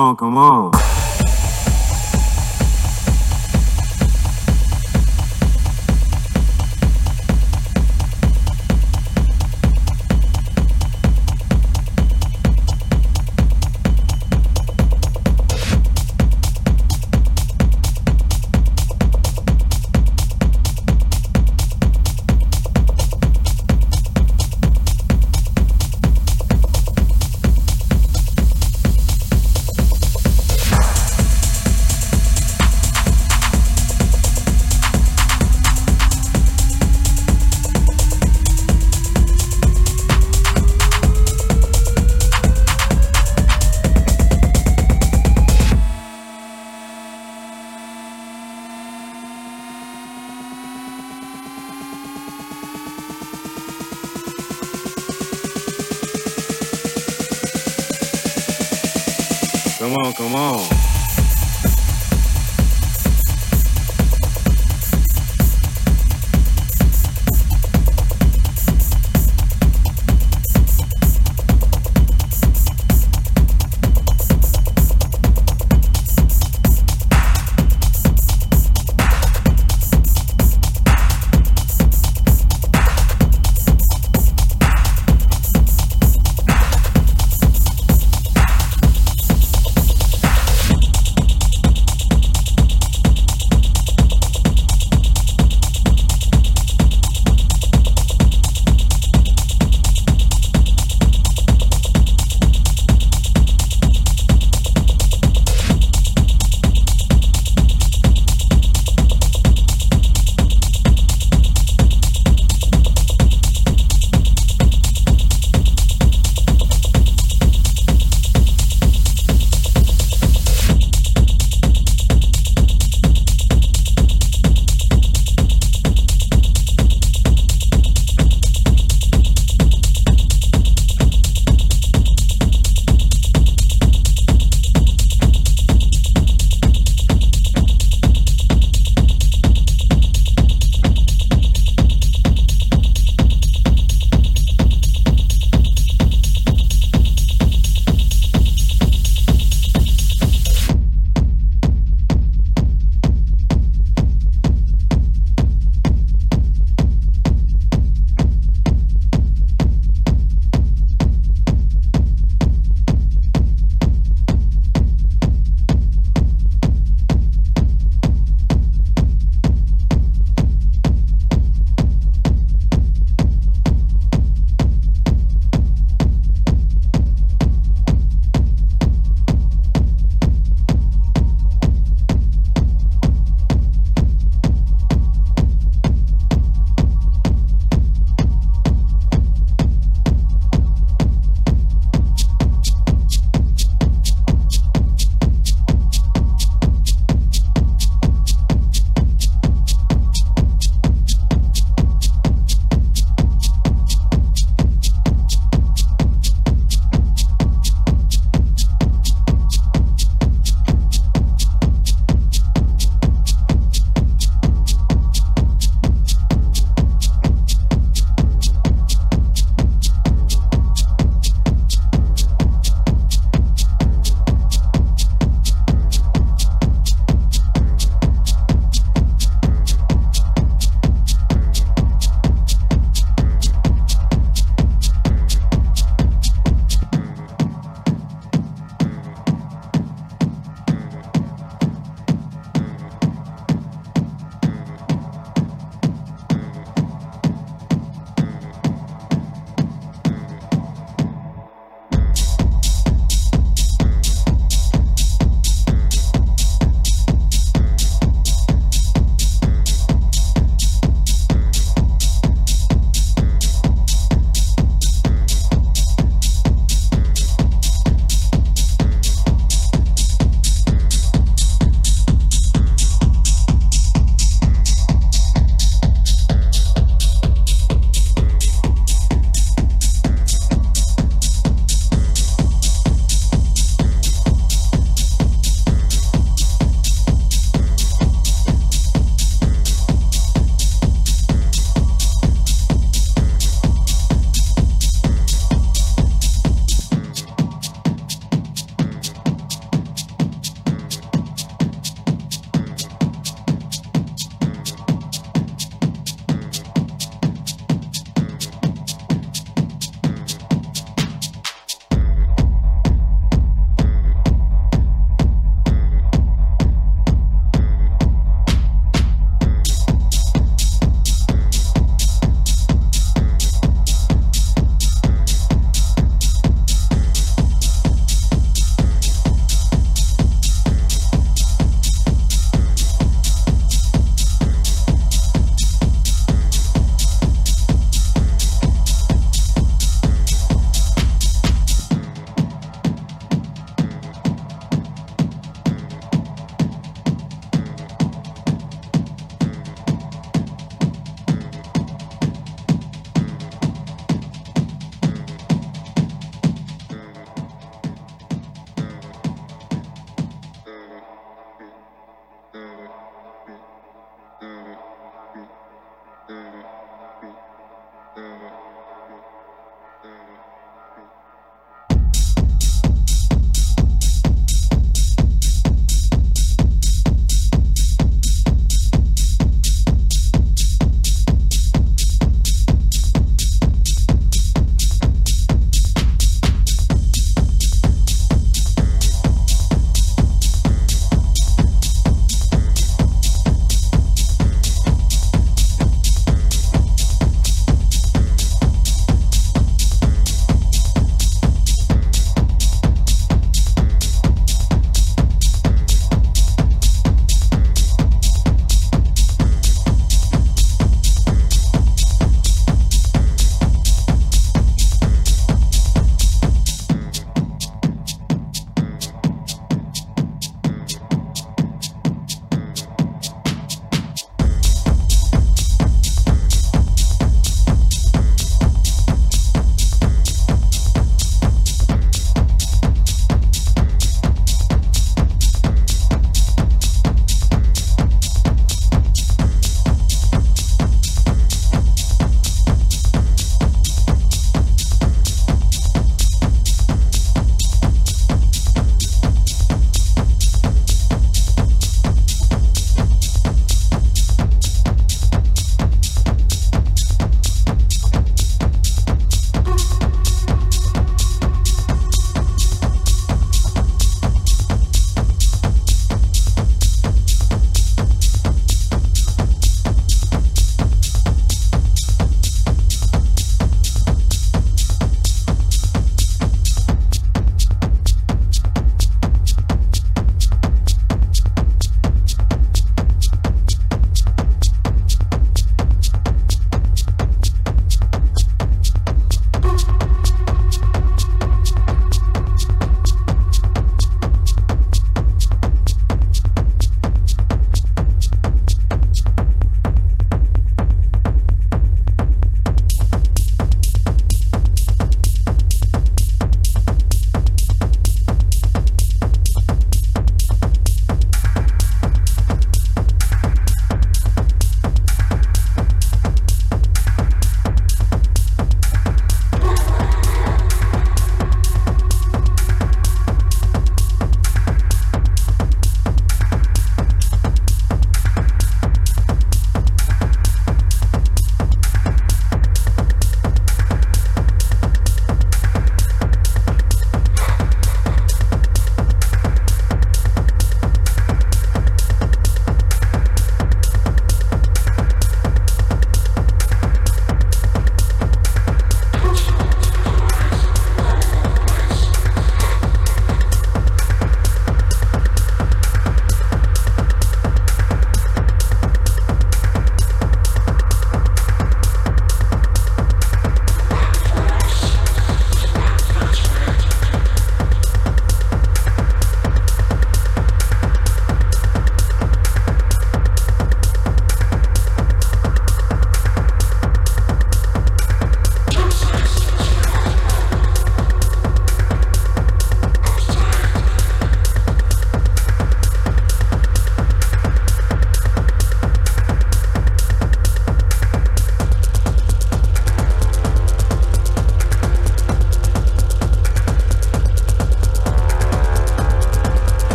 come on, come on.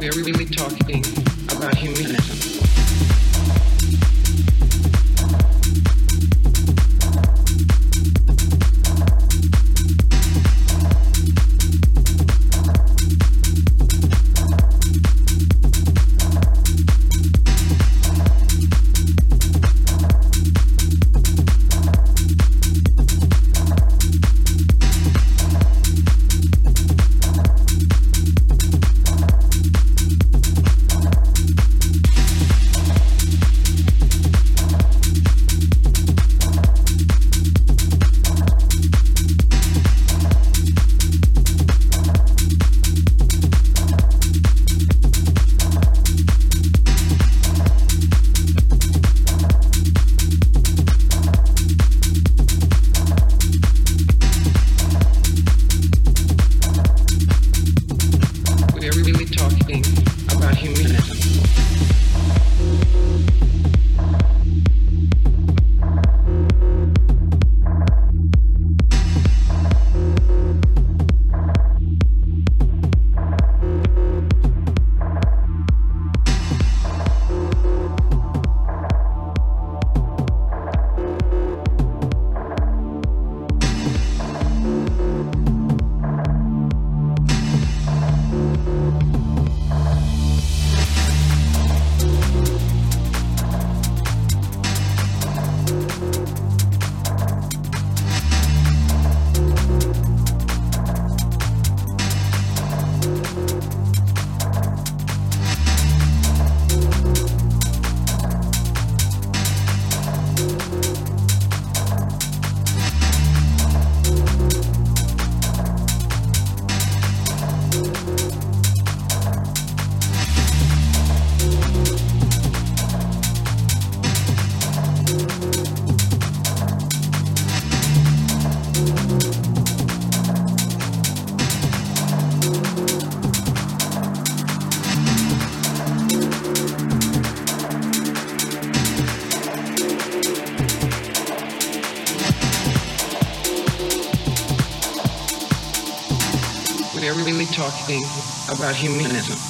We are really talking about humanism. Talking about humanism.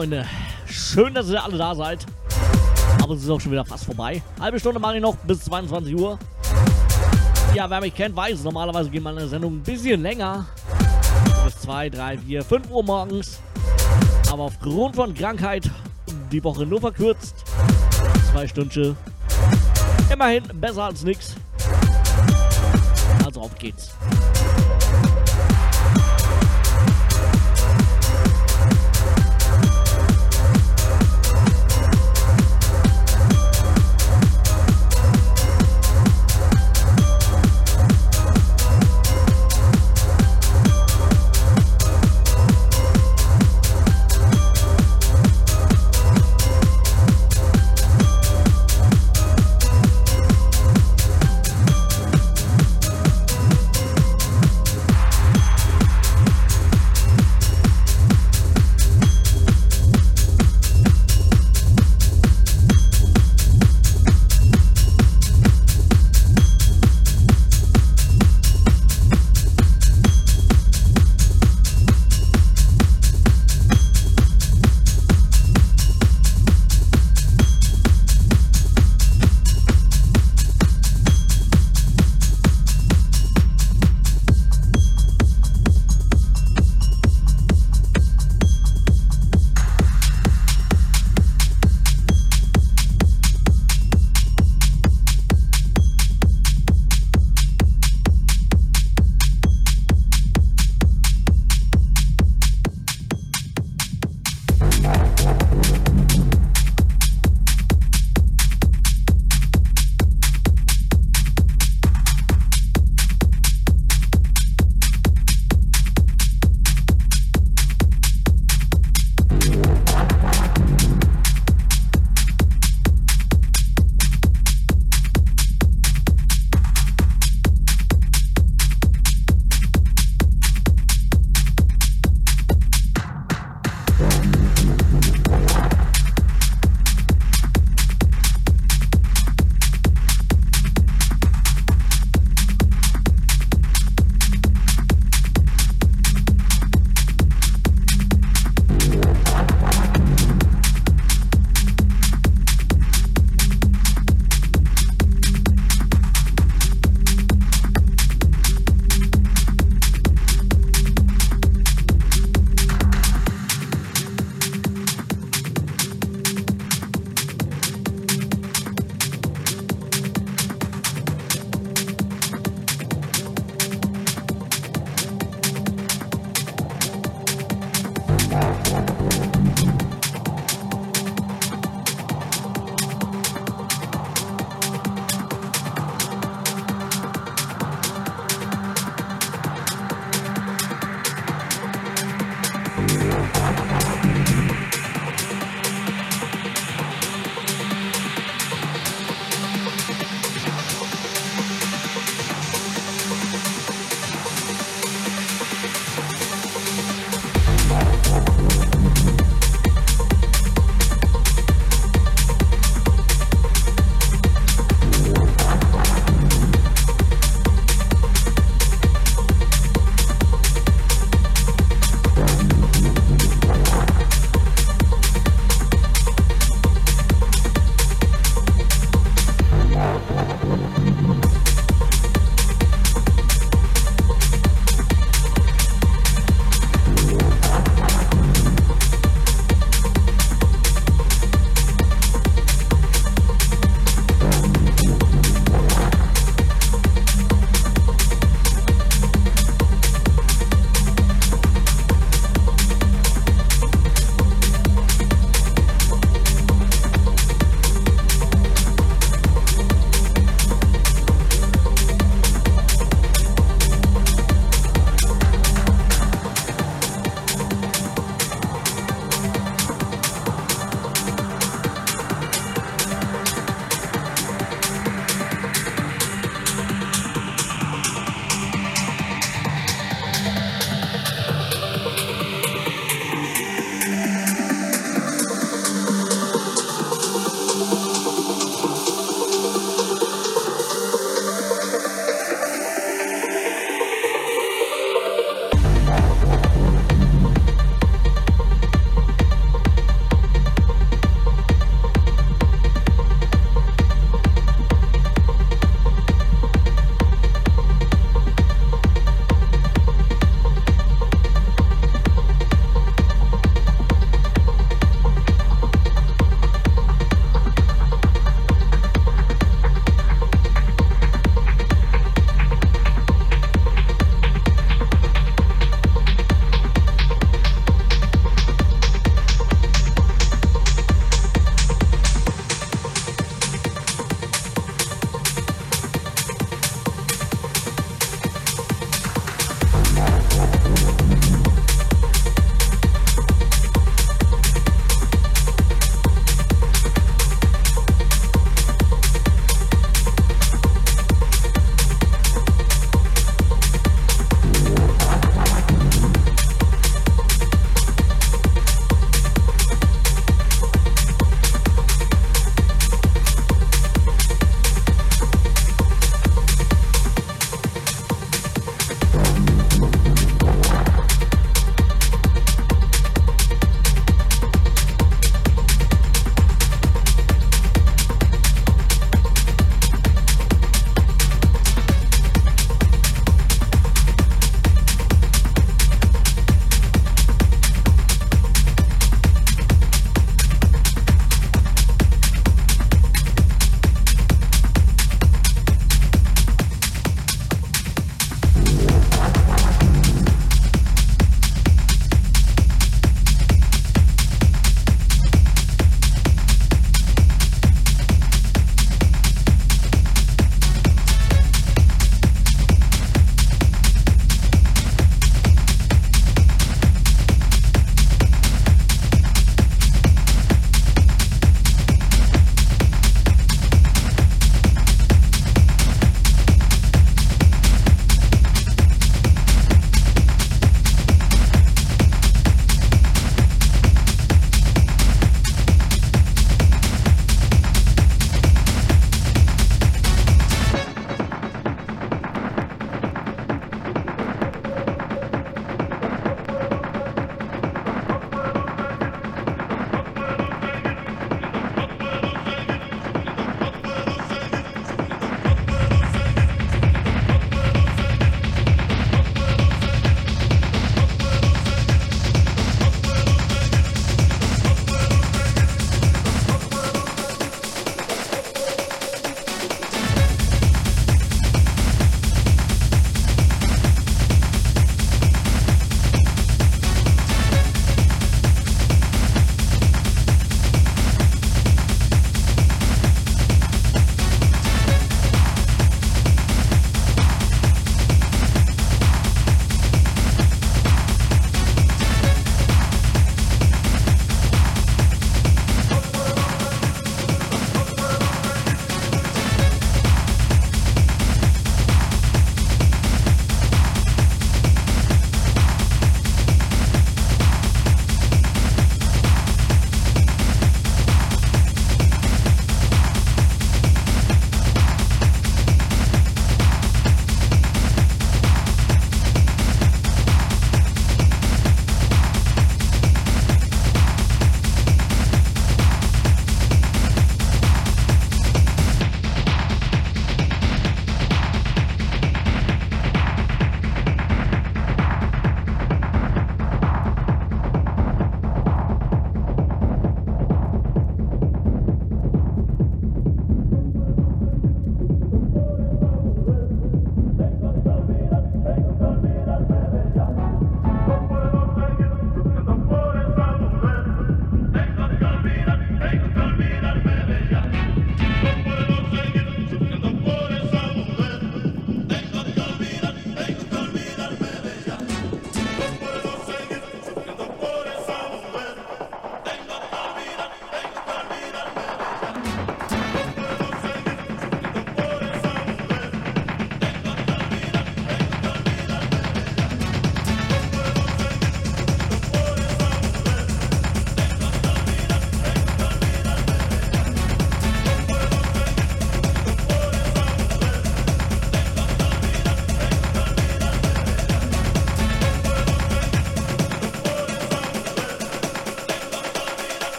Freunde. Schön, dass ihr alle da seid. Aber es ist auch schon wieder fast vorbei. Halbe Stunde mache ich noch bis 22 Uhr. Ja, wer mich kennt, weiß, normalerweise geht meine Sendung ein bisschen länger. Bis 2, 3, 4, 5 Uhr morgens. Aber aufgrund von Krankheit die Woche nur verkürzt. Zwei Stündchen. Immerhin besser als nichts. Also auf geht's.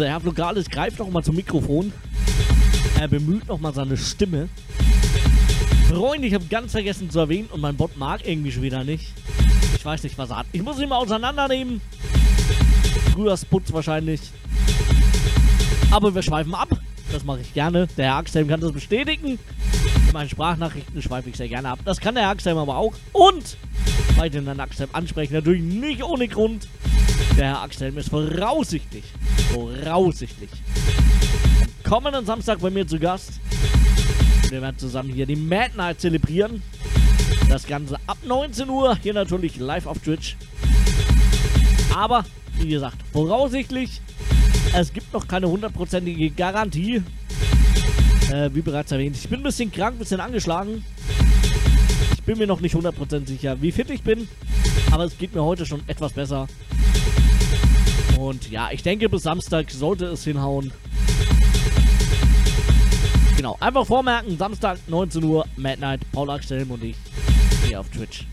Der Herr Flogalis greift noch mal zum Mikrofon. Er bemüht noch mal seine Stimme. Freunde, ich habe ganz vergessen zu erwähnen und mein Bot mag irgendwie schon wieder nicht. Ich weiß nicht, was er hat. Ich muss ihn mal auseinandernehmen. Früher Sputz wahrscheinlich. Aber wir schweifen ab. Das mache ich gerne. Der Herr Axelm kann das bestätigen. In meinen Sprachnachrichten schweife ich sehr gerne ab. Das kann der Herr Axelm aber auch. Und bei den Herrn Axelm ansprechen, natürlich nicht ohne Grund. Der Herr Axelm ist voraussichtlich, voraussichtlich am kommenden Samstag bei mir zu Gast. Wir werden zusammen hier die Mad Night zelebrieren. Das Ganze ab 19 Uhr, hier natürlich live auf Twitch. Aber, wie gesagt, voraussichtlich, es gibt noch keine hundertprozentige Garantie. Äh, wie bereits erwähnt, ich bin ein bisschen krank, ein bisschen angeschlagen. Ich bin mir noch nicht 100% sicher, wie fit ich bin. Aber es geht mir heute schon etwas besser. Und ja, ich denke, bis Samstag sollte es hinhauen. Genau, einfach vormerken, Samstag 19 Uhr, Mad Night, Paul Axelm und ich hier auf Twitch.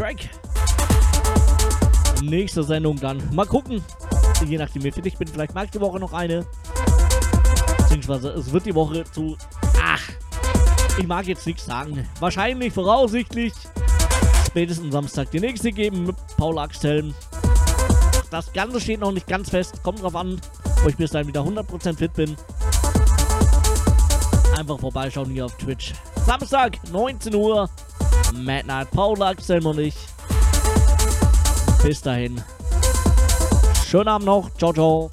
Track. Nächste Sendung dann. Mal gucken. Je nachdem, wie fit ich bin. Vielleicht mag ich die Woche noch eine. Beziehungsweise es wird die Woche zu. Ach, ich mag jetzt nichts sagen. Wahrscheinlich, voraussichtlich, spätestens Samstag die nächste geben mit Paul Axthelm. Das Ganze steht noch nicht ganz fest. Kommt drauf an, wo ich bis dahin wieder 100% fit bin. Einfach vorbeischauen hier auf Twitch. Samstag, 19 Uhr. Mad Night Paul Axthelm und ich. Bis dahin. Schönen Abend noch. Ciao, ciao.